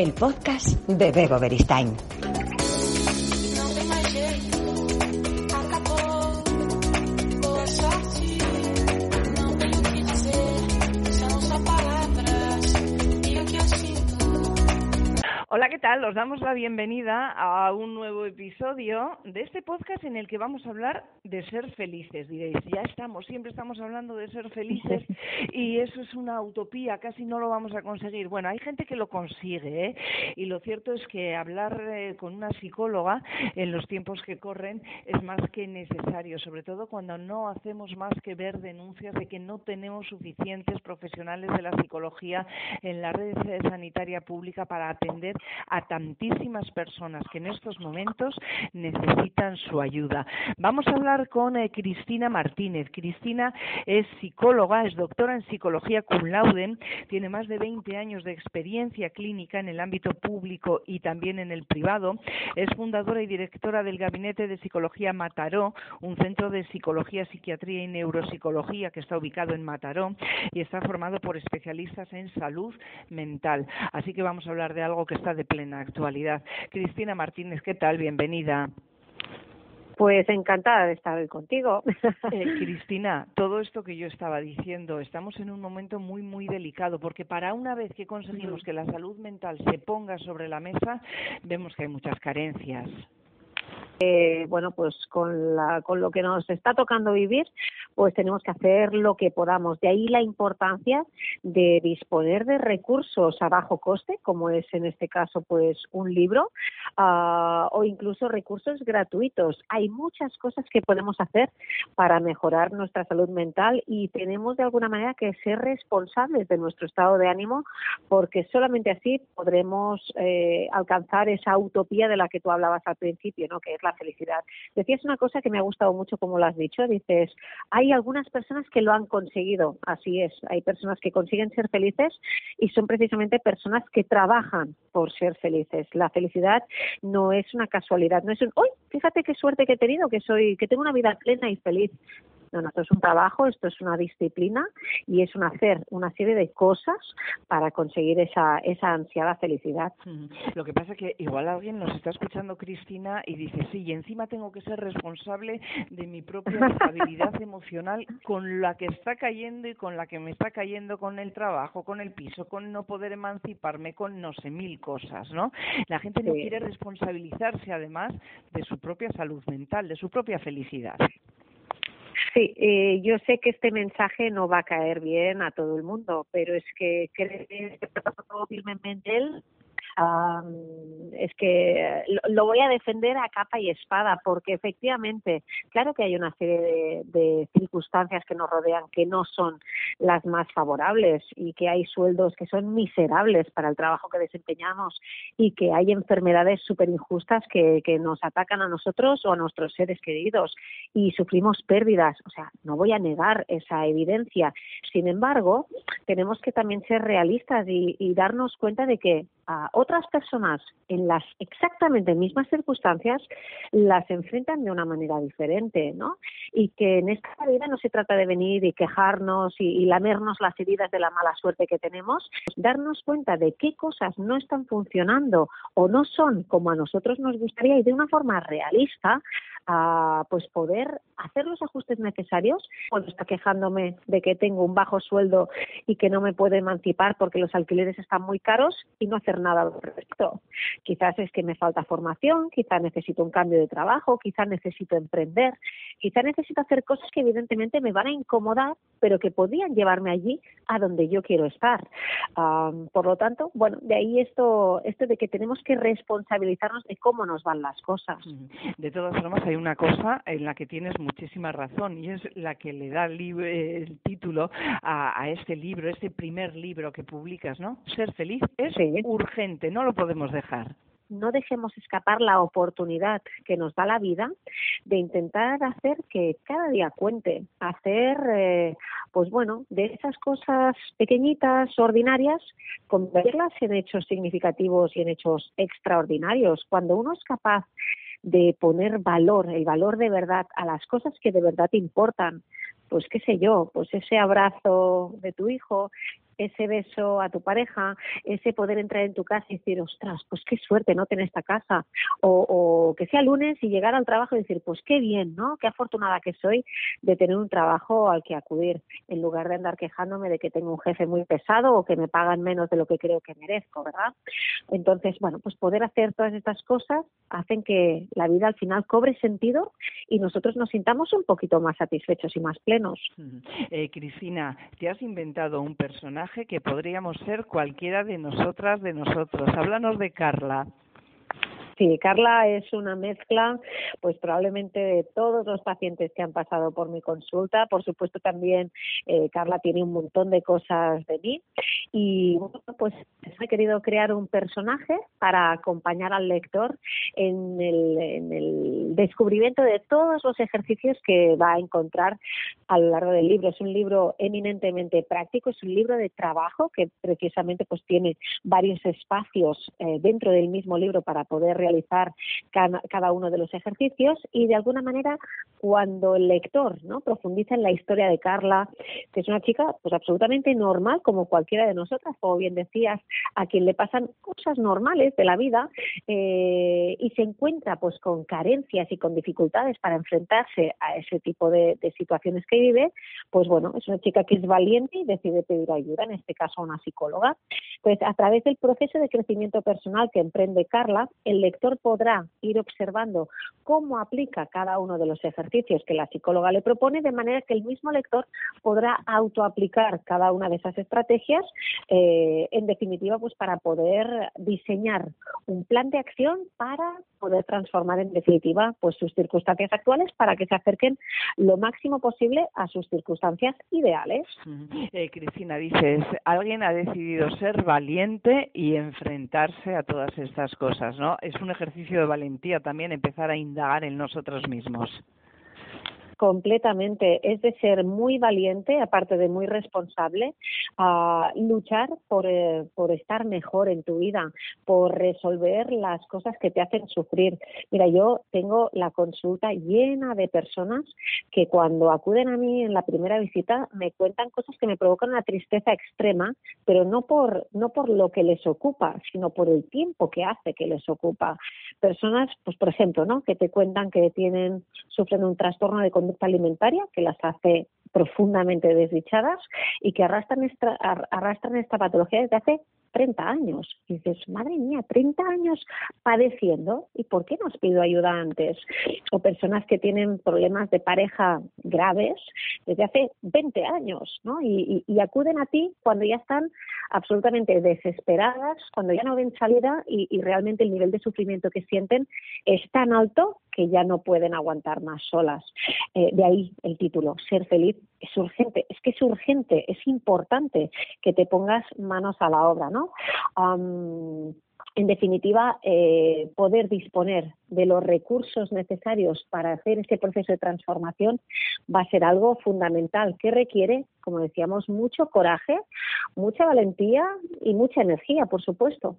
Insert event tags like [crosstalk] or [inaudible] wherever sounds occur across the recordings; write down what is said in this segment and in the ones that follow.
el podcast de Bego Beristain. Hola, ¿qué tal? Os damos la bienvenida a un nuevo episodio de este podcast en el que vamos a hablar de ser felices. Diréis, ya estamos, siempre estamos hablando de ser felices [laughs] y eso es una utopía, casi no lo vamos a conseguir. Bueno, hay gente que lo consigue ¿eh? y lo cierto es que hablar eh, con una psicóloga en los tiempos que corren es más que necesario, sobre todo cuando no hacemos más que ver denuncias de que no tenemos suficientes profesionales de la psicología en la red sanitaria pública para atender a tantísimas personas que en estos momentos necesitan su ayuda. Vamos a hablar con eh, Cristina Martínez. Cristina es psicóloga, es doctora en psicología cum laude, tiene más de 20 años de experiencia clínica en el ámbito público y también en el privado. Es fundadora y directora del Gabinete de Psicología Mataró, un centro de psicología, psiquiatría y neuropsicología que está ubicado en Mataró y está formado por especialistas en salud mental. Así que vamos a hablar de algo que está de plena actualidad. Cristina Martínez, ¿qué tal? Bienvenida. Pues encantada de estar hoy contigo. Eh, [laughs] Cristina, todo esto que yo estaba diciendo, estamos en un momento muy, muy delicado, porque para una vez que conseguimos que la salud mental se ponga sobre la mesa, vemos que hay muchas carencias. Eh, bueno, pues con, la, con lo que nos está tocando vivir, pues tenemos que hacer lo que podamos. De ahí la importancia de disponer de recursos a bajo coste, como es en este caso, pues un libro, uh, o incluso recursos gratuitos. Hay muchas cosas que podemos hacer para mejorar nuestra salud mental y tenemos de alguna manera que ser responsables de nuestro estado de ánimo, porque solamente así podremos eh, alcanzar esa utopía de la que tú hablabas al principio, ¿no? que es la felicidad. Decías una cosa que me ha gustado mucho, como lo has dicho, dices, hay algunas personas que lo han conseguido, así es, hay personas que consiguen ser felices y son precisamente personas que trabajan por ser felices. La felicidad no es una casualidad, no es un, ¡uy! Fíjate qué suerte que he tenido, que soy, que tengo una vida plena y feliz. No, no, esto es un trabajo, esto es una disciplina y es un hacer una serie de cosas para conseguir esa, esa ansiada felicidad. Lo que pasa es que igual alguien nos está escuchando, Cristina, y dice, sí, y encima tengo que ser responsable de mi propia [laughs] estabilidad emocional con la que está cayendo y con la que me está cayendo con el trabajo, con el piso, con no poder emanciparme, con no sé, mil cosas, ¿no? La gente no quiere responsabilizarse además de su propia salud mental, de su propia felicidad. Sí, eh, yo sé que este mensaje no va a caer bien a todo el mundo, pero es que creo que firmemente él es que lo, voy a defender a capa y espada, porque efectivamente, claro que hay una serie de, circunstancias que nos rodean que no son las más favorables y que hay sueldos que son miserables para el trabajo que desempeñamos y que hay enfermedades súper injustas que, que nos atacan a nosotros o a nuestros seres queridos y sufrimos pérdidas. O sea, no voy a negar esa evidencia. Sin embargo, tenemos que también ser realistas y, y darnos cuenta de que a otras personas en las exactamente mismas circunstancias las enfrentan de una manera diferente, ¿no? Y que en esta vida no se trata de venir y quejarnos y, lamernos las heridas de la mala suerte que tenemos, darnos cuenta de qué cosas no están funcionando o no son como a nosotros nos gustaría y de una forma realista a pues poder hacer los ajustes necesarios cuando está quejándome de que tengo un bajo sueldo y que no me puedo emancipar porque los alquileres están muy caros y no hacer nada al respecto. Quizás es que me falta formación, quizás necesito un cambio de trabajo, quizás necesito emprender, quizás necesito hacer cosas que evidentemente me van a incomodar, pero que podrían llevarme allí a donde yo quiero estar. por lo tanto, bueno, de ahí esto, esto de que tenemos que responsabilizarnos de cómo nos van las cosas. De todas formas, hay una cosa en la que tienes muchísima razón y es la que le da el, título a, este libro, este primer libro que publicas, ¿no? Ser feliz es urgente, no lo podemos dejar no dejemos escapar la oportunidad que nos da la vida de intentar hacer que cada día cuente, hacer, eh, pues bueno, de esas cosas pequeñitas, ordinarias, convertirlas en hechos significativos y en hechos extraordinarios. Cuando uno es capaz de poner valor, el valor de verdad a las cosas que de verdad importan, pues qué sé yo, pues ese abrazo de tu hijo, ese beso a tu pareja, ese poder entrar en tu casa y decir, ostras, pues qué suerte no tener esta casa, o, o que sea lunes y llegar al trabajo y decir, pues qué bien, ¿no? Qué afortunada que soy de tener un trabajo al que acudir, en lugar de andar quejándome de que tengo un jefe muy pesado o que me pagan menos de lo que creo que merezco, ¿verdad? Entonces, bueno, pues poder hacer todas estas cosas hacen que la vida al final cobre sentido y nosotros nos sintamos un poquito más satisfechos y más plenos. Eh, Cristina, te has inventado un personaje que podríamos ser cualquiera de nosotras, de nosotros. Háblanos de Carla. Sí, Carla es una mezcla, pues probablemente de todos los pacientes que han pasado por mi consulta. Por supuesto, también eh, Carla tiene un montón de cosas de mí. Y bueno, pues he querido crear un personaje para acompañar al lector en el, en el descubrimiento de todos los ejercicios que va a encontrar a lo largo del libro. Es un libro eminentemente práctico, es un libro de trabajo que precisamente pues tiene varios espacios eh, dentro del mismo libro para poder realizar cada, uno de los ejercicios y de alguna manera cuando el lector profundiza en la historia de Carla, que es una chica pues absolutamente normal como cualquiera de nosotras, como bien decías, a quien le pasan cosas normales de la vida eh, y se encuentra pues con carencias y con dificultades para enfrentarse a ese tipo de, de situaciones que vive, pues bueno, es una chica que es valiente y decide pedir ayuda, en este caso a una psicóloga. Pues a través del proceso de crecimiento personal que emprende Carla, el lector podrá ir observando cómo aplica cada uno de los ejercicios que la psicóloga le propone, de manera que el mismo lector podrá autoaplicar cada una de esas estrategias, eh, en definitiva, pues para poder diseñar un plan de acción para poder transformar en definitiva pues sus circunstancias actuales para que se acerquen lo máximo posible a sus circunstancias ideales. Eh, Cristina, dices, alguien ha decidido ser valiente y enfrentarse a todas estas cosas, ¿no? Es un ejercicio de valentía también empezar a indagar en nosotros mismos. Completamente. Es de ser muy valiente, aparte de muy responsable, a luchar por, eh, por estar mejor en tu vida, por resolver las cosas que te hacen sufrir. Mira, yo tengo la consulta llena de personas que cuando acuden a mí en la primera visita me cuentan cosas que me provocan una tristeza extrema, pero no por, no por lo que les ocupa, sino por el tiempo que hace que les ocupa. Personas, pues por ejemplo, ¿no? que te cuentan que tienen, sufren un trastorno de conducta alimentaria que las hace profundamente desdichadas y que arrastran esta, arrastran esta patología desde hace 30 años. Y dices, madre mía, 30 años padeciendo, ¿y por qué no os pido ayuda antes? O personas que tienen problemas de pareja graves desde hace 20 años, ¿no? Y, acuden a ti cuando ya están absolutamente desesperadas, cuando ya no ven salida y, y realmente el nivel de sufrimiento que sienten es tan alto que ya no pueden aguantar más solas. Eh, de ahí el título, Ser feliz es urgente. Es que es urgente, es importante que te pongas manos a la obra, ¿no? En definitiva, eh, poder disponer de los recursos necesarios para hacer este proceso de transformación va a ser algo fundamental que requiere, como decíamos, mucho coraje, mucha valentía y mucha energía, por supuesto.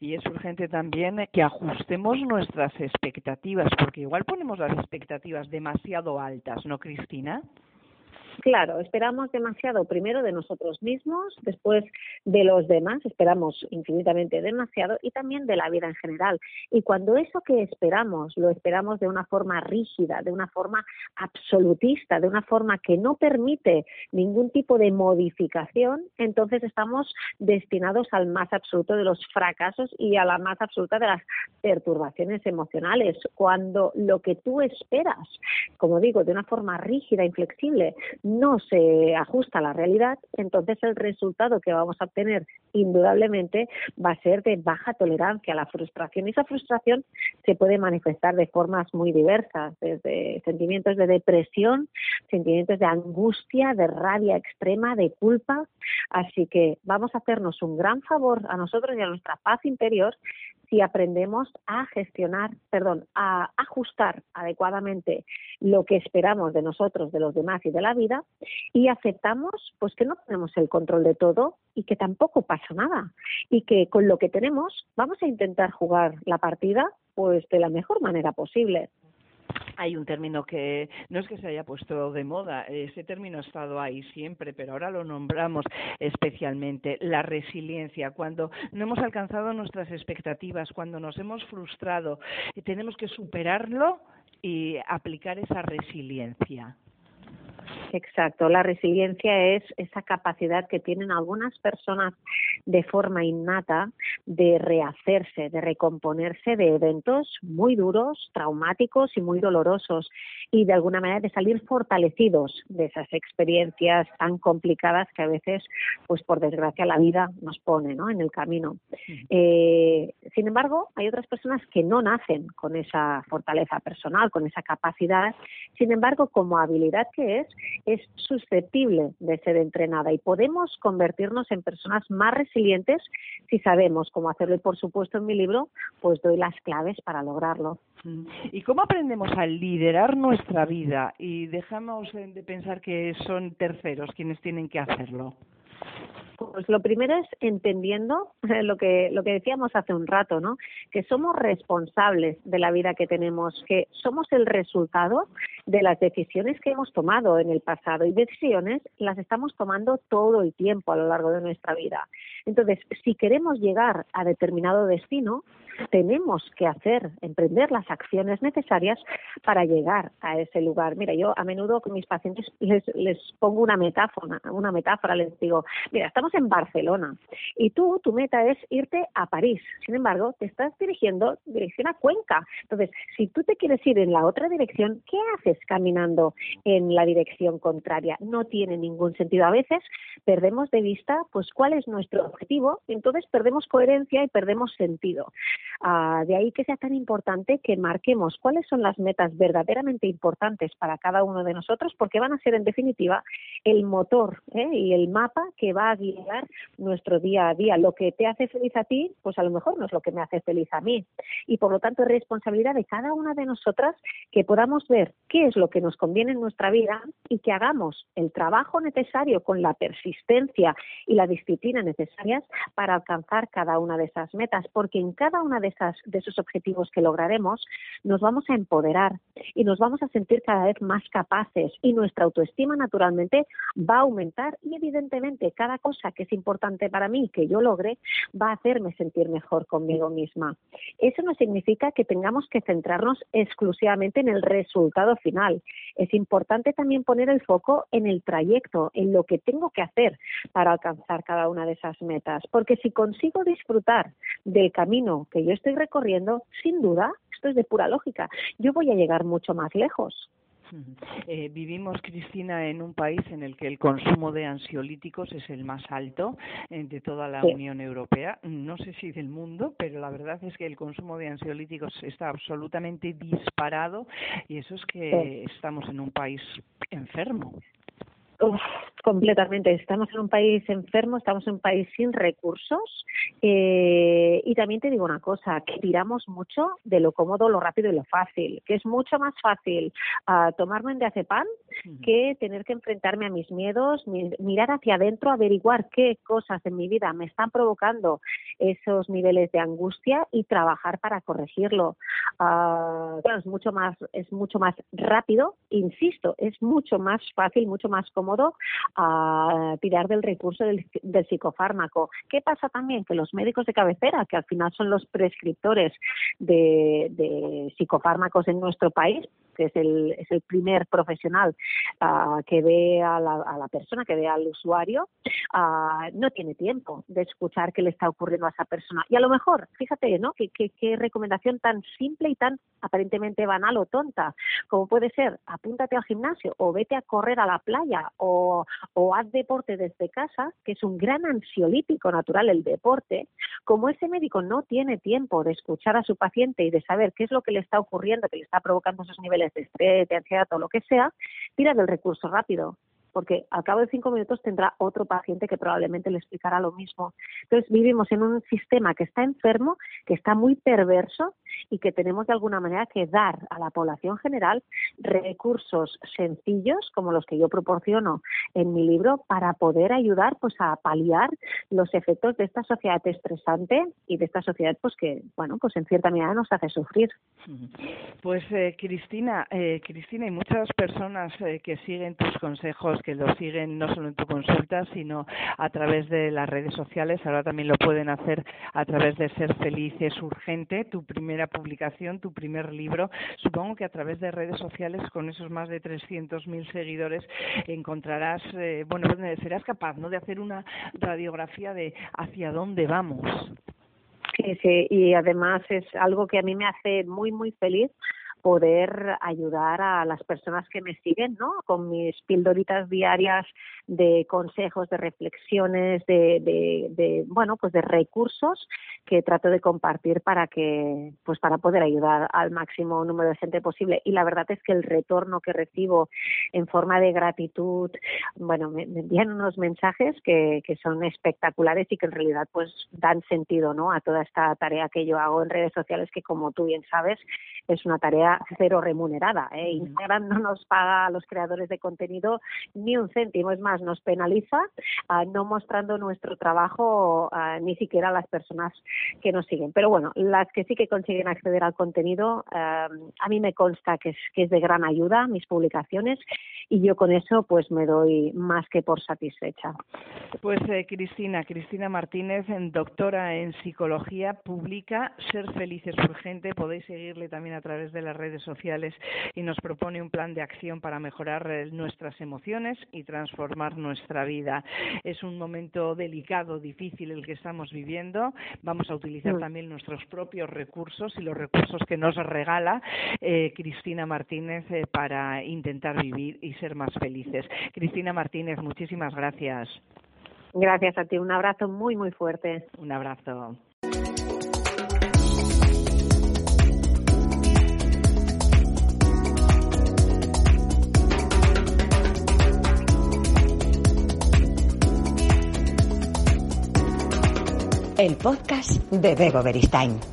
Y es urgente también que ajustemos nuestras expectativas, porque igual ponemos las expectativas demasiado altas, ¿no, Cristina? Claro, esperamos demasiado primero de nosotros mismos, después de los demás, esperamos infinitamente demasiado y también de la vida en general. Y cuando eso que esperamos lo esperamos de una forma rígida, de una forma absolutista, de una forma que no permite ningún tipo de modificación, entonces estamos destinados al más absoluto de los fracasos y a la más absoluta de las perturbaciones emocionales. Cuando lo que tú esperas, como digo, de una forma rígida, inflexible, no se ajusta a la realidad, entonces el resultado que vamos a obtener indudablemente va a ser de baja tolerancia a la frustración. Y esa frustración se puede manifestar de formas muy diversas, desde sentimientos de depresión, sentimientos de angustia, de rabia extrema, de culpa. Así que vamos a hacernos un gran favor a nosotros y a nuestra paz interior si aprendemos a gestionar, perdón, a ajustar adecuadamente lo que esperamos de nosotros, de los demás y de la vida y aceptamos pues que no tenemos el control de todo y que tampoco pasa nada y que con lo que tenemos vamos a intentar jugar la partida pues de la mejor manera posible. Hay un término que no es que se haya puesto de moda, ese término ha estado ahí siempre, pero ahora lo nombramos especialmente, la resiliencia. Cuando no hemos alcanzado nuestras expectativas, cuando nos hemos frustrado, tenemos que superarlo y aplicar esa resiliencia. Exacto, la resiliencia es esa capacidad que tienen algunas personas de forma innata de rehacerse, de recomponerse de eventos muy duros, traumáticos y muy dolorosos y de alguna manera de salir fortalecidos de esas experiencias tan complicadas que a veces, pues por desgracia, la vida nos pone ¿no? en el camino. Eh, sin embargo, hay otras personas que no nacen con esa fortaleza personal, con esa capacidad. Sin embargo, como habilidad que es, es susceptible de ser entrenada y podemos convertirnos en personas más resilientes si sabemos cómo hacerlo. Y por supuesto en mi libro pues doy las claves para lograrlo. ¿Y cómo aprendemos a liderar nuestra vida y dejamos de pensar que son terceros quienes tienen que hacerlo? Pues lo primero es entendiendo lo que lo que decíamos hace un rato, ¿no? Que somos responsables de la vida que tenemos, que somos el resultado de las decisiones que hemos tomado en el pasado y decisiones las estamos tomando todo el tiempo a lo largo de nuestra vida. Entonces, si queremos llegar a determinado destino, tenemos que hacer, emprender las acciones necesarias para llegar a ese lugar. Mira, yo a menudo con mis pacientes les, les pongo una metáfora, una metáfora, les digo, mira, estamos en Barcelona y tú, tu meta es irte a París. Sin embargo, te estás dirigiendo dirección a Cuenca. Entonces, si tú te quieres ir en la otra dirección, ¿qué haces caminando en la dirección contraria? No tiene ningún sentido. A veces perdemos de vista pues cuál es nuestro objetivo, entonces perdemos coherencia y perdemos sentido. Ah, de ahí que sea tan importante que marquemos cuáles son las metas verdaderamente importantes para cada uno de nosotros, porque van a ser en definitiva el motor ¿eh? y el mapa que va a guiar nuestro día a día. Lo que te hace feliz a ti, pues a lo mejor no es lo que me hace feliz a mí. Y por lo tanto es responsabilidad de cada una de nosotras que podamos ver qué es lo que nos conviene en nuestra vida y que hagamos el trabajo necesario con la persistencia y la disciplina necesarias para alcanzar cada una de esas metas, porque en cada una de, esas, de esos objetivos que lograremos, nos vamos a empoderar y nos vamos a sentir cada vez más capaces y nuestra autoestima naturalmente va a aumentar y evidentemente cada cosa que es importante para mí que yo logre va a hacerme sentir mejor conmigo misma. Eso no significa que tengamos que centrarnos exclusivamente en el resultado final. Es importante también poner el foco en el trayecto, en lo que tengo que hacer para alcanzar cada una de esas metas, porque si consigo disfrutar del camino que yo estoy recorriendo, sin duda, esto es de pura lógica, yo voy a llegar mucho más lejos. Eh, vivimos, Cristina, en un país en el que el consumo de ansiolíticos es el más alto eh, de toda la Unión Europea. No sé si del mundo, pero la verdad es que el consumo de ansiolíticos está absolutamente disparado y eso es que estamos en un país enfermo completamente. Estamos en un país enfermo, estamos en un país sin recursos eh, y también te digo una cosa, que tiramos mucho de lo cómodo, lo rápido y lo fácil, que es mucho más fácil uh, tomarme de pan que tener que enfrentarme a mis miedos, mirar hacia adentro, averiguar qué cosas en mi vida me están provocando esos niveles de angustia y trabajar para corregirlo. Uh, es mucho más, es mucho más rápido, insisto, es mucho más fácil, mucho más cómodo a tirar del recurso del, psicofármaco. ¿Qué pasa también? Que los médicos de cabecera, que al final son los prescriptores de, psicofármacos en nuestro país, que es el, es el primer profesional ah, que ve a la, persona, que ve al usuario, ah, no tiene tiempo de escuchar qué le está ocurriendo a esa persona. Y a lo mejor, fíjate, ¿no? Qué, qué recomendación tan simple y tan aparentemente banal o tonta, como puede ser, apúntate al gimnasio o vete a correr a la playa o, o haz deporte desde casa, que es un gran ansiolítico natural el deporte, como ese médico no tiene tiempo de escuchar a su paciente y de saber qué es lo que le está ocurriendo, que le está provocando esos niveles de estrés, de ansiedad o lo que sea, tira del recurso rápido porque al cabo de cinco minutos tendrá otro paciente que probablemente le explicará lo mismo. Entonces vivimos en un sistema que está enfermo, que está muy perverso y que tenemos de alguna manera que dar a la población general recursos sencillos como los que yo proporciono en mi libro para poder ayudar pues a paliar los efectos de esta sociedad estresante y de esta sociedad pues que bueno pues en cierta medida nos hace sufrir. Pues eh, Cristina, eh, Cristina y muchas personas eh, que siguen tus consejos, que lo siguen no solo en tu consulta, sino a través de las redes sociales, ahora también lo pueden hacer a través de Ser Felices Urgente, tu primera publicación, tu primer libro. Supongo que a través de redes sociales, con esos más de 300.000 seguidores, encontrarás, eh, bueno, serás capaz ¿no? de hacer una radiografía de hacia dónde vamos. Sí, sí, y además es algo que a mí me hace muy, muy feliz poder ayudar a las personas que me siguen, ¿no? Con mis pildoritas diarias de consejos, de reflexiones, de, de, de, bueno, pues de recursos que trato de compartir para que, pues para poder ayudar al máximo número de gente posible. Y la verdad es que el retorno que recibo en forma de gratitud, bueno, me, me envían unos mensajes que, que son espectaculares y que en realidad pues dan sentido, ¿no? A toda esta tarea que yo hago en redes sociales que como tú bien sabes es una tarea cero remunerada. ¿eh? Instagram no nos paga a los creadores de contenido ni un céntimo, es más, nos penaliza uh, no mostrando nuestro trabajo uh, ni siquiera a las personas que nos siguen. Pero bueno, las que sí que consiguen acceder al contenido, uh, a mí me consta que es, que es de gran ayuda mis publicaciones y yo con eso pues me doy más que por satisfecha. Pues eh, Cristina, Cristina Martínez, doctora en psicología, publica Ser Felices Urgente. Podéis seguirle también a través de las redes sociales y nos propone un plan de acción para mejorar eh, nuestras emociones y transformar nuestra vida. Es un momento delicado, difícil el que estamos viviendo. Vamos a utilizar mm. también nuestros propios recursos y los recursos que nos regala eh, Cristina Martínez eh, para intentar vivir y ser más felices. Cristina Martínez, muchísimas gracias. Gracias a ti. Un abrazo muy, muy fuerte. Un abrazo. El podcast de Bego Beristain.